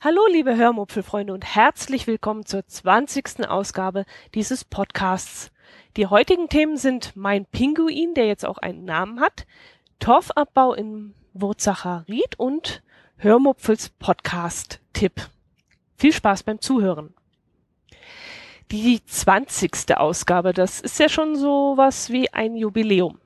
Hallo liebe Hörmupfelfreunde und herzlich willkommen zur 20. Ausgabe dieses Podcasts. Die heutigen Themen sind mein Pinguin, der jetzt auch einen Namen hat, Torfabbau in Wurzacher Ried und Hörmupfels Podcast-Tipp. Viel Spaß beim Zuhören. Die 20. Ausgabe, das ist ja schon so was wie ein Jubiläum.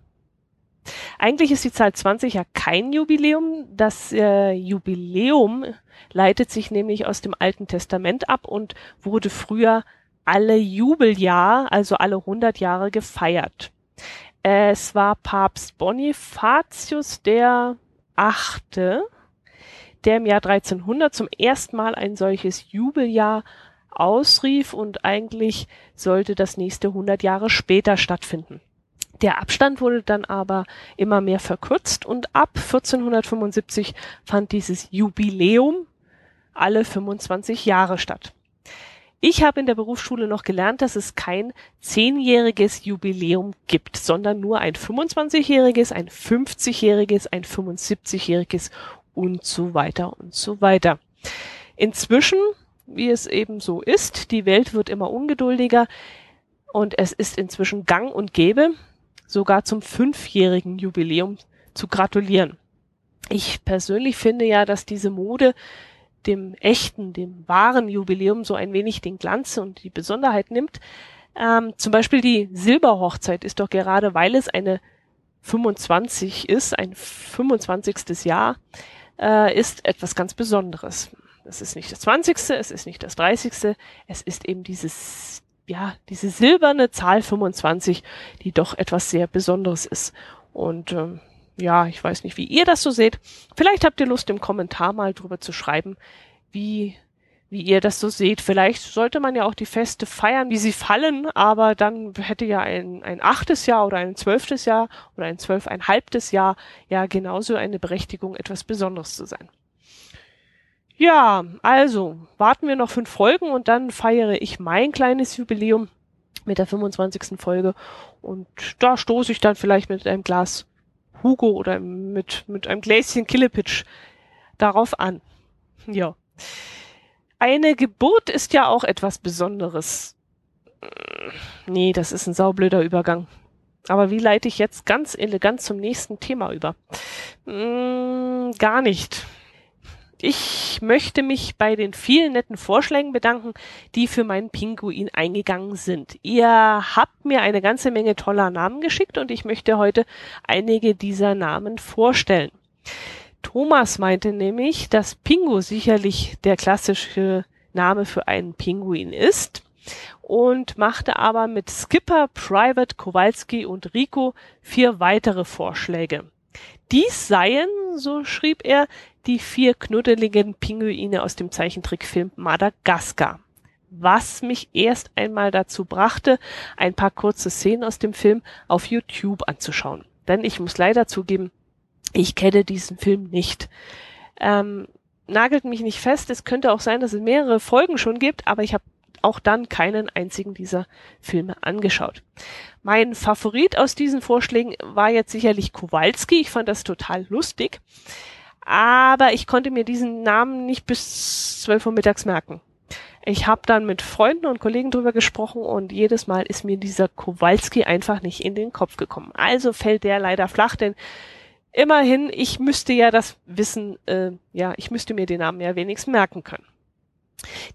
Eigentlich ist die Zahl 20 ja kein Jubiläum. Das äh, Jubiläum leitet sich nämlich aus dem Alten Testament ab und wurde früher alle Jubeljahr, also alle 100 Jahre gefeiert. Es war Papst Bonifatius der Achte, der im Jahr 1300 zum ersten Mal ein solches Jubeljahr ausrief und eigentlich sollte das nächste 100 Jahre später stattfinden. Der Abstand wurde dann aber immer mehr verkürzt und ab 1475 fand dieses Jubiläum alle 25 Jahre statt. Ich habe in der Berufsschule noch gelernt, dass es kein zehnjähriges Jubiläum gibt, sondern nur ein 25-jähriges, ein 50-jähriges, ein 75-jähriges und so weiter und so weiter. Inzwischen, wie es eben so ist, die Welt wird immer ungeduldiger und es ist inzwischen gang und gäbe, sogar zum fünfjährigen Jubiläum zu gratulieren. Ich persönlich finde ja, dass diese Mode dem echten, dem wahren Jubiläum so ein wenig den Glanz und die Besonderheit nimmt. Ähm, zum Beispiel die Silberhochzeit ist doch gerade, weil es eine 25 ist, ein 25. Jahr, äh, ist etwas ganz Besonderes. Es ist nicht das 20., es ist nicht das 30., es ist eben dieses ja, diese silberne Zahl 25, die doch etwas sehr Besonderes ist. Und ähm, ja, ich weiß nicht, wie ihr das so seht. Vielleicht habt ihr Lust, im Kommentar mal drüber zu schreiben, wie, wie ihr das so seht. Vielleicht sollte man ja auch die Feste feiern, wie sie fallen, aber dann hätte ja ein, ein achtes Jahr oder ein zwölftes Jahr oder ein zwölfeinhalbtes Jahr ja genauso eine Berechtigung, etwas Besonderes zu sein. Ja, also warten wir noch fünf Folgen und dann feiere ich mein kleines Jubiläum mit der 25. Folge und da stoße ich dann vielleicht mit einem Glas Hugo oder mit, mit einem Gläschen Killepitch darauf an. Ja. Eine Geburt ist ja auch etwas Besonderes. Nee, das ist ein saublöder Übergang. Aber wie leite ich jetzt ganz elegant zum nächsten Thema über? Hm, gar nicht. Ich möchte mich bei den vielen netten Vorschlägen bedanken, die für meinen Pinguin eingegangen sind. Ihr habt mir eine ganze Menge toller Namen geschickt und ich möchte heute einige dieser Namen vorstellen. Thomas meinte nämlich, dass Pingu sicherlich der klassische Name für einen Pinguin ist und machte aber mit Skipper, Private, Kowalski und Rico vier weitere Vorschläge. Dies seien, so schrieb er, die vier knuddeligen Pinguine aus dem Zeichentrickfilm Madagaskar. Was mich erst einmal dazu brachte, ein paar kurze Szenen aus dem Film auf YouTube anzuschauen. Denn ich muss leider zugeben, ich kenne diesen Film nicht. Ähm, nagelt mich nicht fest. Es könnte auch sein, dass es mehrere Folgen schon gibt, aber ich habe auch dann keinen einzigen dieser Filme angeschaut. Mein Favorit aus diesen Vorschlägen war jetzt sicherlich Kowalski. Ich fand das total lustig aber ich konnte mir diesen Namen nicht bis 12 Uhr mittags merken. Ich habe dann mit Freunden und Kollegen drüber gesprochen und jedes Mal ist mir dieser Kowalski einfach nicht in den Kopf gekommen. Also fällt der leider flach, denn immerhin, ich müsste ja das wissen, äh, ja, ich müsste mir den Namen ja wenigstens merken können.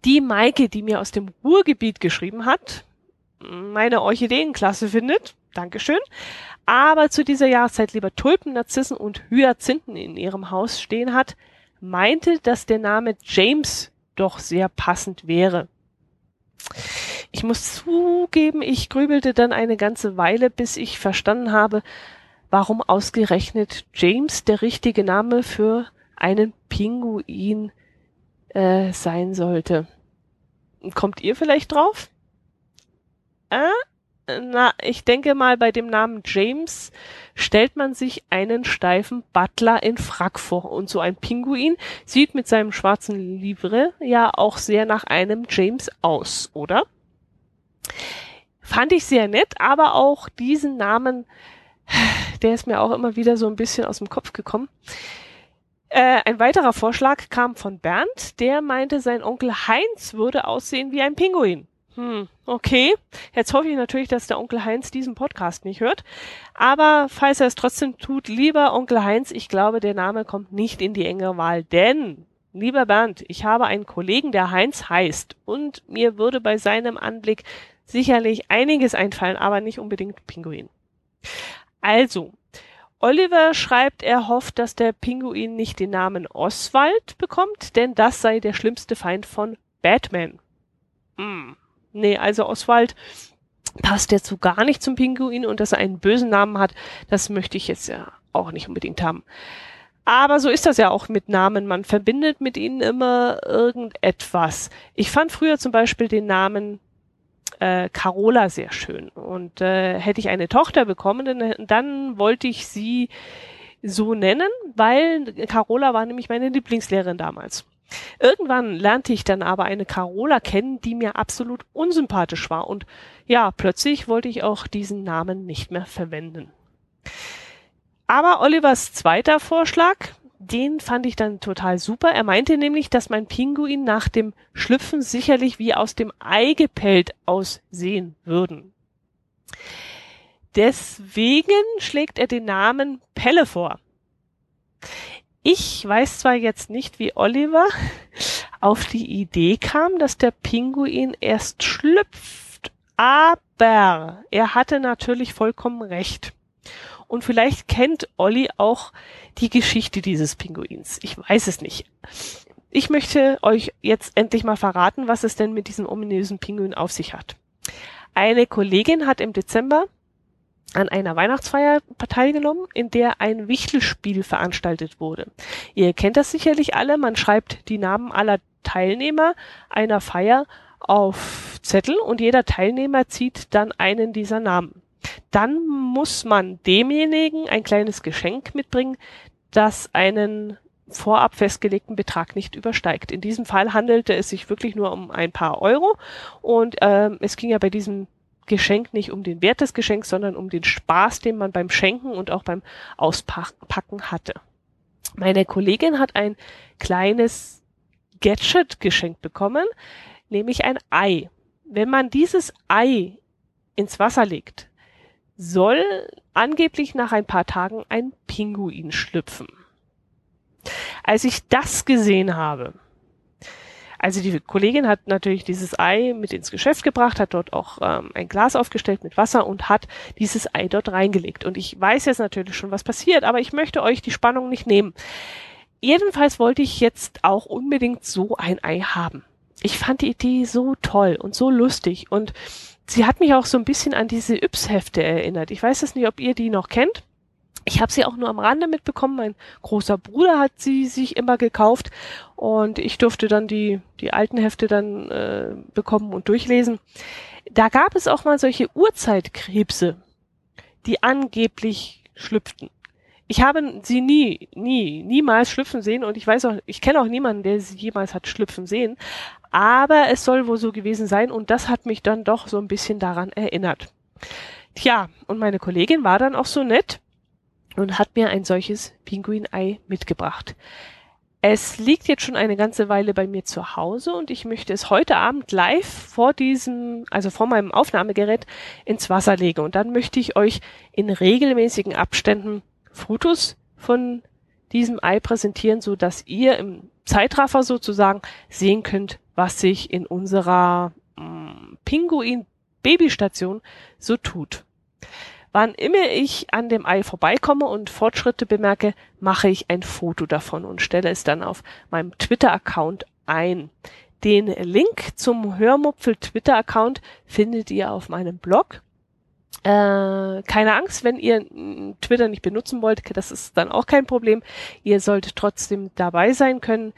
Die Maike, die mir aus dem Ruhrgebiet geschrieben hat, meine Orchideenklasse findet, Dankeschön, aber zu dieser Jahreszeit lieber Tulpen, Narzissen und Hyazinthen in ihrem Haus stehen hat, meinte, dass der Name James doch sehr passend wäre. Ich muss zugeben, ich grübelte dann eine ganze Weile, bis ich verstanden habe, warum ausgerechnet James der richtige Name für einen Pinguin äh, sein sollte. Kommt ihr vielleicht drauf? Äh? Na, ich denke mal, bei dem Namen James stellt man sich einen steifen Butler in Frack vor. Und so ein Pinguin sieht mit seinem schwarzen Livre ja auch sehr nach einem James aus, oder? Fand ich sehr nett, aber auch diesen Namen, der ist mir auch immer wieder so ein bisschen aus dem Kopf gekommen. Äh, ein weiterer Vorschlag kam von Bernd, der meinte, sein Onkel Heinz würde aussehen wie ein Pinguin. Hm, okay. Jetzt hoffe ich natürlich, dass der Onkel Heinz diesen Podcast nicht hört. Aber falls er es trotzdem tut, lieber Onkel Heinz, ich glaube, der Name kommt nicht in die enge Wahl, denn Lieber Bernd, ich habe einen Kollegen, der Heinz heißt, und mir würde bei seinem Anblick sicherlich einiges einfallen, aber nicht unbedingt Pinguin. Also, Oliver schreibt, er hofft, dass der Pinguin nicht den Namen Oswald bekommt, denn das sei der schlimmste Feind von Batman. Hm. Nee, also Oswald passt jetzt so gar nicht zum Pinguin und dass er einen bösen Namen hat, das möchte ich jetzt ja auch nicht unbedingt haben. Aber so ist das ja auch mit Namen. Man verbindet mit ihnen immer irgendetwas. Ich fand früher zum Beispiel den Namen äh, Carola sehr schön. Und äh, hätte ich eine Tochter bekommen, dann, dann wollte ich sie so nennen, weil Carola war nämlich meine Lieblingslehrerin damals. Irgendwann lernte ich dann aber eine Carola kennen, die mir absolut unsympathisch war. Und ja, plötzlich wollte ich auch diesen Namen nicht mehr verwenden. Aber Olivers zweiter Vorschlag, den fand ich dann total super. Er meinte nämlich, dass mein Pinguin nach dem Schlüpfen sicherlich wie aus dem Ei gepellt aussehen würden. Deswegen schlägt er den Namen Pelle vor. Ich weiß zwar jetzt nicht, wie Oliver auf die Idee kam, dass der Pinguin erst schlüpft, aber er hatte natürlich vollkommen recht. Und vielleicht kennt Olli auch die Geschichte dieses Pinguins. Ich weiß es nicht. Ich möchte euch jetzt endlich mal verraten, was es denn mit diesem ominösen Pinguin auf sich hat. Eine Kollegin hat im Dezember an einer Weihnachtsfeier teilgenommen, in der ein Wichtelspiel veranstaltet wurde. Ihr kennt das sicherlich alle, man schreibt die Namen aller Teilnehmer einer Feier auf Zettel und jeder Teilnehmer zieht dann einen dieser Namen dann muss man demjenigen ein kleines Geschenk mitbringen, das einen vorab festgelegten Betrag nicht übersteigt. In diesem Fall handelte es sich wirklich nur um ein paar Euro und äh, es ging ja bei diesem Geschenk nicht um den Wert des Geschenks, sondern um den Spaß, den man beim Schenken und auch beim Auspacken hatte. Meine Kollegin hat ein kleines Gadget geschenkt bekommen, nämlich ein Ei. Wenn man dieses Ei ins Wasser legt, soll angeblich nach ein paar Tagen ein Pinguin schlüpfen. Als ich das gesehen habe, also die Kollegin hat natürlich dieses Ei mit ins Geschäft gebracht, hat dort auch ähm, ein Glas aufgestellt mit Wasser und hat dieses Ei dort reingelegt. Und ich weiß jetzt natürlich schon, was passiert, aber ich möchte euch die Spannung nicht nehmen. Jedenfalls wollte ich jetzt auch unbedingt so ein Ei haben. Ich fand die Idee so toll und so lustig und sie hat mich auch so ein bisschen an diese Yps-Hefte erinnert. Ich weiß es nicht, ob ihr die noch kennt. Ich habe sie auch nur am Rande mitbekommen. Mein großer Bruder hat sie sich immer gekauft und ich durfte dann die, die alten Hefte dann äh, bekommen und durchlesen. Da gab es auch mal solche Urzeitkrebse, die angeblich schlüpften. Ich habe sie nie, nie, niemals schlüpfen sehen und ich weiß auch, ich kenne auch niemanden, der sie jemals hat schlüpfen sehen. Aber es soll wohl so gewesen sein und das hat mich dann doch so ein bisschen daran erinnert. Tja, und meine Kollegin war dann auch so nett und hat mir ein solches Pinguinei mitgebracht. Es liegt jetzt schon eine ganze Weile bei mir zu Hause und ich möchte es heute Abend live vor diesem, also vor meinem Aufnahmegerät ins Wasser legen und dann möchte ich euch in regelmäßigen Abständen Fotos von diesem Ei präsentieren, so dass ihr im Zeitraffer sozusagen sehen könnt, was sich in unserer mm, Pinguin-Babystation so tut. Wann immer ich an dem Ei vorbeikomme und Fortschritte bemerke, mache ich ein Foto davon und stelle es dann auf meinem Twitter-Account ein. Den Link zum Hörmupfel Twitter-Account findet ihr auf meinem Blog. Äh, keine Angst, wenn ihr Twitter nicht benutzen wollt, das ist dann auch kein Problem. Ihr solltet trotzdem dabei sein können.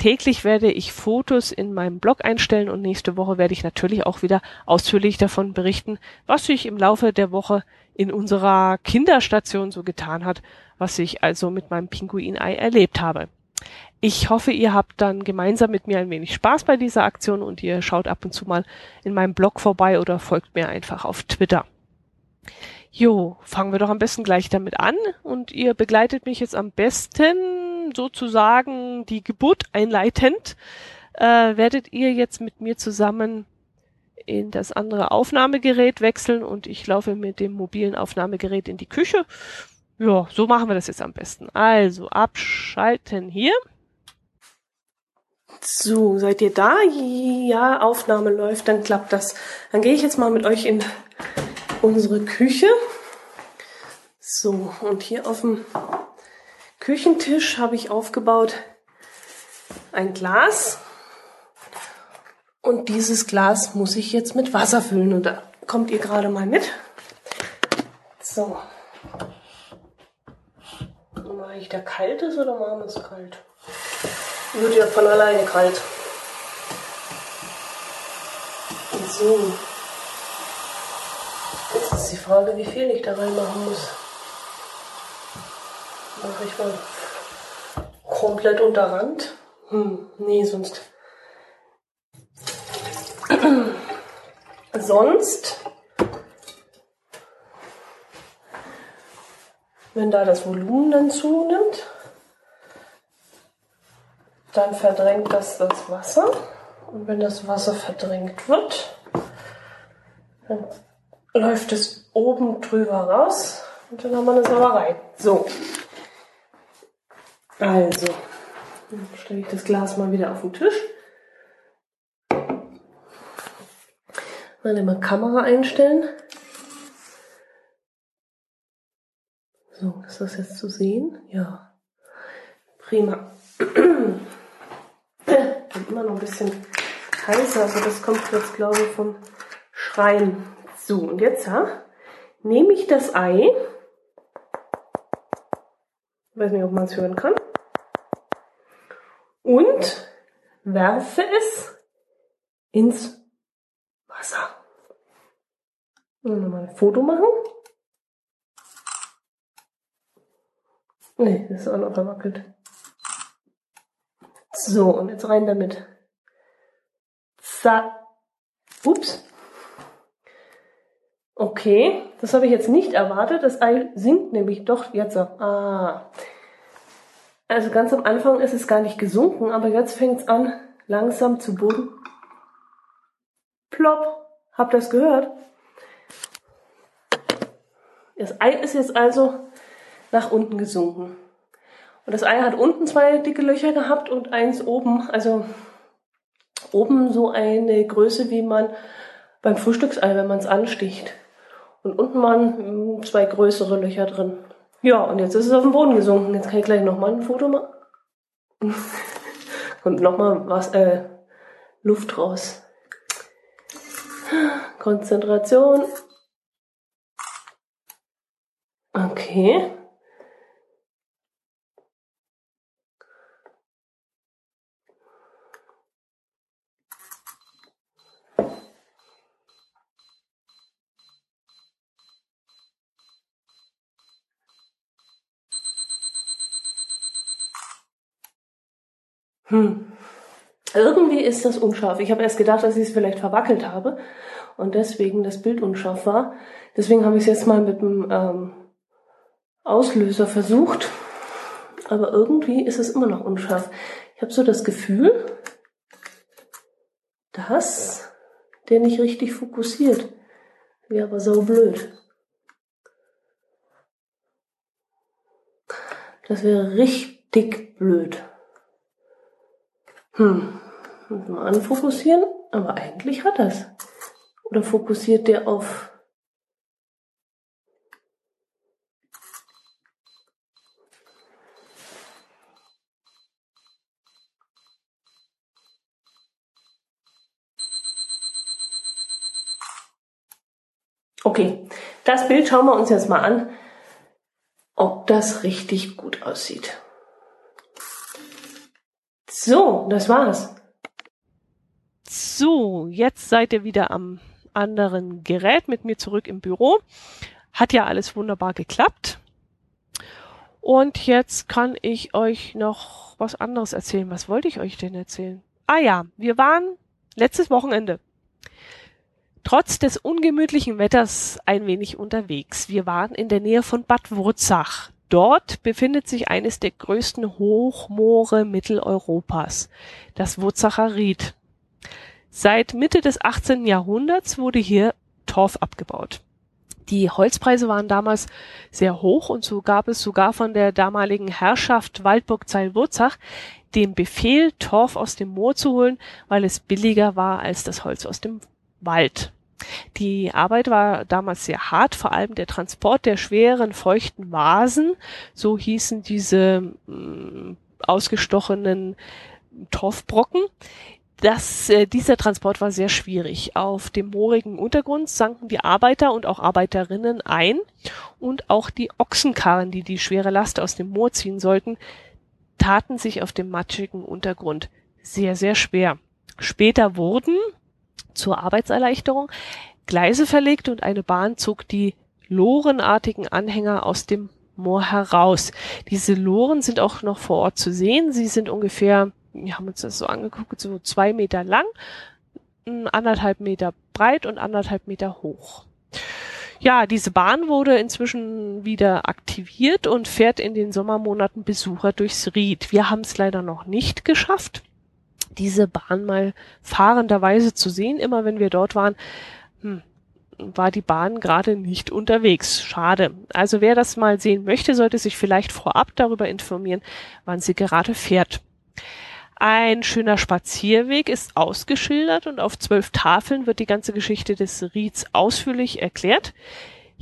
Täglich werde ich Fotos in meinem Blog einstellen und nächste Woche werde ich natürlich auch wieder ausführlich davon berichten, was sich im Laufe der Woche in unserer Kinderstation so getan hat, was ich also mit meinem Pinguinei erlebt habe. Ich hoffe, ihr habt dann gemeinsam mit mir ein wenig Spaß bei dieser Aktion und ihr schaut ab und zu mal in meinem Blog vorbei oder folgt mir einfach auf Twitter. Jo, fangen wir doch am besten gleich damit an und ihr begleitet mich jetzt am besten sozusagen die Geburt einleitend. Äh, werdet ihr jetzt mit mir zusammen in das andere Aufnahmegerät wechseln und ich laufe mit dem mobilen Aufnahmegerät in die Küche. Ja, so machen wir das jetzt am besten. Also abschalten hier. So, seid ihr da? Ja, Aufnahme läuft, dann klappt das. Dann gehe ich jetzt mal mit euch in unsere Küche. So, und hier auf dem Küchentisch habe ich aufgebaut ein Glas. Und dieses Glas muss ich jetzt mit Wasser füllen. Und da kommt ihr gerade mal mit. So. Mache ich da kaltes oder machen wir es kalt? Wird ja von alleine kalt. So. Jetzt ist die Frage, wie viel ich da reinmachen muss. Mache ich mal komplett unter Rand? Hm, nee, sonst. sonst, wenn da das Volumen dann zunimmt, dann verdrängt das das Wasser. Und wenn das Wasser verdrängt wird, dann läuft es oben drüber raus und dann haben wir eine Sauerei. So. Also, stelle ich das Glas mal wieder auf den Tisch. Dann immer Kamera einstellen. So, ist das jetzt zu sehen? Ja. Prima. Bin immer noch ein bisschen heißer, aber das kommt jetzt, glaube ich, vom Schreien. So, und jetzt ja, nehme ich das Ei. Ich weiß nicht, ob man es hören kann. Und werfe es ins Wasser. Und nochmal ein Foto machen. Nee, das ist auch noch verwackelt. So, und jetzt rein damit. Za Ups. Okay, das habe ich jetzt nicht erwartet. Das Ei sinkt nämlich doch jetzt. Ah. Also ganz am Anfang ist es gar nicht gesunken, aber jetzt fängt es an, langsam zu Boden. Plopp. Habt ihr das gehört? Das Ei ist jetzt also nach unten gesunken. Und das Ei hat unten zwei dicke Löcher gehabt und eins oben, also oben so eine Größe, wie man beim Frühstücksei, wenn man es ansticht. Und unten waren zwei größere Löcher drin. Ja, und jetzt ist es auf den Boden gesunken. Jetzt kann ich gleich nochmal ein Foto machen. und nochmal was, äh, Luft raus. Konzentration. Okay. Hm. Irgendwie ist das unscharf. Ich habe erst gedacht, dass ich es vielleicht verwackelt habe und deswegen das Bild unscharf war. Deswegen habe ich es jetzt mal mit dem ähm, Auslöser versucht. Aber irgendwie ist es immer noch unscharf. Ich habe so das Gefühl, dass der nicht richtig fokussiert. Wäre aber so blöd. Das wäre richtig blöd. Hm, mal anfokussieren, aber eigentlich hat das. Oder fokussiert der auf Okay, das Bild schauen wir uns jetzt mal an, ob das richtig gut aussieht. So, das war's. So, jetzt seid ihr wieder am anderen Gerät mit mir zurück im Büro. Hat ja alles wunderbar geklappt. Und jetzt kann ich euch noch was anderes erzählen. Was wollte ich euch denn erzählen? Ah ja, wir waren letztes Wochenende trotz des ungemütlichen Wetters ein wenig unterwegs. Wir waren in der Nähe von Bad Wurzach. Dort befindet sich eines der größten Hochmoore Mitteleuropas, das Wurzacher Ried. Seit Mitte des 18. Jahrhunderts wurde hier Torf abgebaut. Die Holzpreise waren damals sehr hoch und so gab es sogar von der damaligen Herrschaft Waldburg-Zeil-Wurzach den Befehl, Torf aus dem Moor zu holen, weil es billiger war als das Holz aus dem Wald. Die Arbeit war damals sehr hart, vor allem der Transport der schweren, feuchten Vasen, so hießen diese äh, ausgestochenen Torfbrocken. Das, äh, dieser Transport war sehr schwierig. Auf dem moorigen Untergrund sanken die Arbeiter und auch Arbeiterinnen ein und auch die Ochsenkarren, die die schwere Last aus dem Moor ziehen sollten, taten sich auf dem matschigen Untergrund sehr, sehr schwer. Später wurden zur Arbeitserleichterung Gleise verlegt und eine Bahn zog die lorenartigen Anhänger aus dem Moor heraus. Diese Loren sind auch noch vor Ort zu sehen. Sie sind ungefähr, wir haben uns das so angeguckt, so zwei Meter lang, anderthalb Meter breit und anderthalb Meter hoch. Ja, diese Bahn wurde inzwischen wieder aktiviert und fährt in den Sommermonaten Besucher durchs Ried. Wir haben es leider noch nicht geschafft diese Bahn mal fahrenderweise zu sehen. Immer wenn wir dort waren, hm, war die Bahn gerade nicht unterwegs. Schade. Also wer das mal sehen möchte, sollte sich vielleicht vorab darüber informieren, wann sie gerade fährt. Ein schöner Spazierweg ist ausgeschildert und auf zwölf Tafeln wird die ganze Geschichte des Rieds ausführlich erklärt.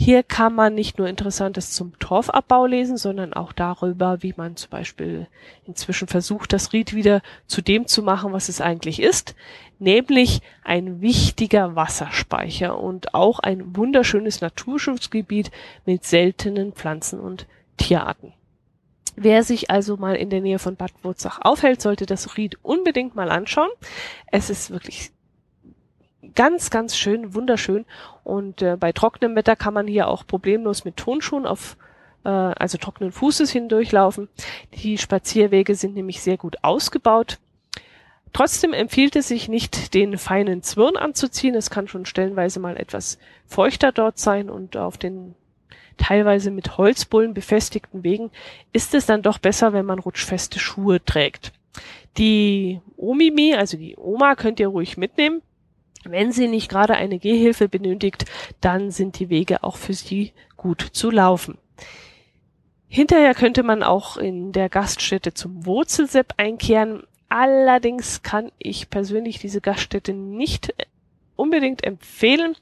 Hier kann man nicht nur Interessantes zum Torfabbau lesen, sondern auch darüber, wie man zum Beispiel inzwischen versucht, das Ried wieder zu dem zu machen, was es eigentlich ist, nämlich ein wichtiger Wasserspeicher und auch ein wunderschönes Naturschutzgebiet mit seltenen Pflanzen und Tierarten. Wer sich also mal in der Nähe von Bad Wurzach aufhält, sollte das Ried unbedingt mal anschauen. Es ist wirklich ganz, ganz schön, wunderschön. Und äh, bei trockenem Wetter kann man hier auch problemlos mit Tonschuhen auf äh, also trockenen Fußes hindurchlaufen. Die Spazierwege sind nämlich sehr gut ausgebaut. Trotzdem empfiehlt es sich nicht, den feinen Zwirn anzuziehen. Es kann schon stellenweise mal etwas feuchter dort sein und auf den teilweise mit Holzbullen befestigten Wegen ist es dann doch besser, wenn man rutschfeste Schuhe trägt. Die Omimi, also die Oma, könnt ihr ruhig mitnehmen. Wenn sie nicht gerade eine Gehhilfe benötigt, dann sind die Wege auch für sie gut zu laufen. Hinterher könnte man auch in der Gaststätte zum Wurzelsepp einkehren. Allerdings kann ich persönlich diese Gaststätte nicht unbedingt empfehlen.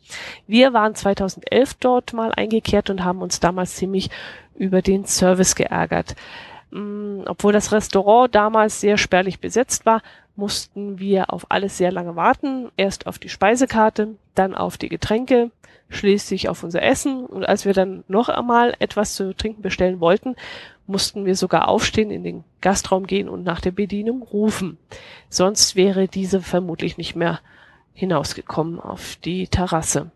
Wir waren 2011 dort mal eingekehrt und haben uns damals ziemlich über den Service geärgert. Mm, obwohl das Restaurant damals sehr spärlich besetzt war, mussten wir auf alles sehr lange warten. Erst auf die Speisekarte, dann auf die Getränke, schließlich auf unser Essen. Und als wir dann noch einmal etwas zu trinken bestellen wollten, mussten wir sogar aufstehen, in den Gastraum gehen und nach der Bedienung rufen. Sonst wäre diese vermutlich nicht mehr hinausgekommen auf die Terrasse.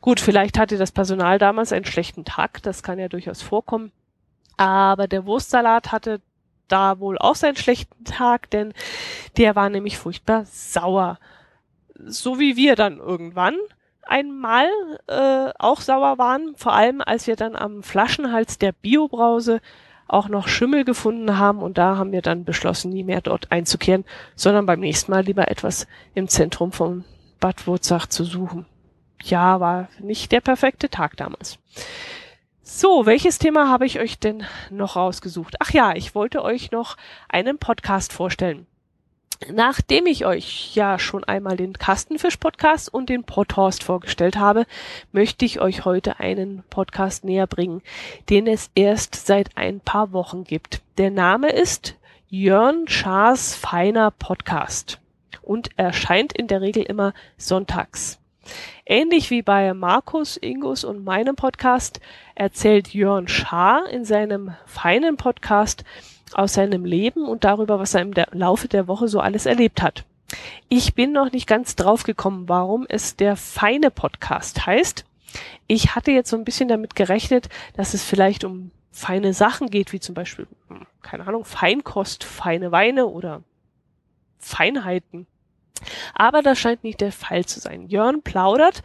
Gut, vielleicht hatte das Personal damals einen schlechten Tag, das kann ja durchaus vorkommen. Aber der Wurstsalat hatte da wohl auch seinen schlechten Tag, denn der war nämlich furchtbar sauer. So wie wir dann irgendwann einmal äh, auch sauer waren, vor allem als wir dann am Flaschenhals der Biobrause auch noch Schimmel gefunden haben und da haben wir dann beschlossen, nie mehr dort einzukehren, sondern beim nächsten Mal lieber etwas im Zentrum von Bad Wurzach zu suchen. Ja, war nicht der perfekte Tag damals. So, welches Thema habe ich euch denn noch rausgesucht? Ach ja, ich wollte euch noch einen Podcast vorstellen. Nachdem ich euch ja schon einmal den Kastenfisch-Podcast und den Podhorst vorgestellt habe, möchte ich euch heute einen Podcast näher bringen, den es erst seit ein paar Wochen gibt. Der Name ist Jörn Schaas feiner Podcast und erscheint in der Regel immer sonntags. Ähnlich wie bei Markus, Ingus und meinem Podcast erzählt Jörn Schaar in seinem feinen Podcast aus seinem Leben und darüber, was er im Laufe der Woche so alles erlebt hat. Ich bin noch nicht ganz drauf gekommen, warum es der feine Podcast heißt. Ich hatte jetzt so ein bisschen damit gerechnet, dass es vielleicht um feine Sachen geht, wie zum Beispiel, hm, keine Ahnung, Feinkost, feine Weine oder Feinheiten. Aber das scheint nicht der Fall zu sein. Jörn plaudert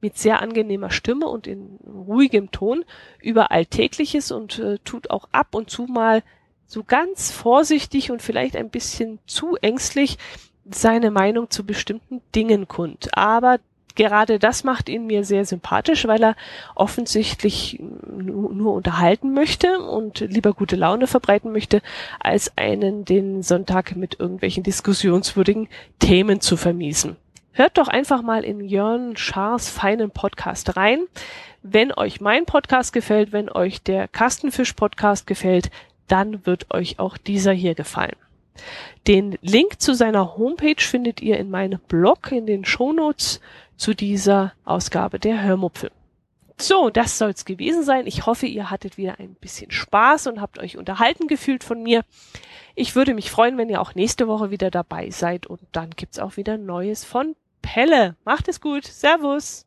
mit sehr angenehmer Stimme und in ruhigem Ton über Alltägliches und äh, tut auch ab und zu mal so ganz vorsichtig und vielleicht ein bisschen zu ängstlich seine Meinung zu bestimmten Dingen kund. Aber gerade das macht ihn mir sehr sympathisch, weil er offensichtlich nur unterhalten möchte und lieber gute Laune verbreiten möchte, als einen den Sonntag mit irgendwelchen diskussionswürdigen Themen zu vermiesen. Hört doch einfach mal in Jörn Schars feinen Podcast rein. Wenn euch mein Podcast gefällt, wenn euch der Kastenfisch Podcast gefällt, dann wird euch auch dieser hier gefallen. Den Link zu seiner Homepage findet ihr in meinem Blog in den Shownotes zu dieser Ausgabe der Hörmupfel. So, das soll's gewesen sein. Ich hoffe, ihr hattet wieder ein bisschen Spaß und habt euch unterhalten gefühlt von mir. Ich würde mich freuen, wenn ihr auch nächste Woche wieder dabei seid und dann gibt's auch wieder Neues von Pelle. Macht es gut. Servus.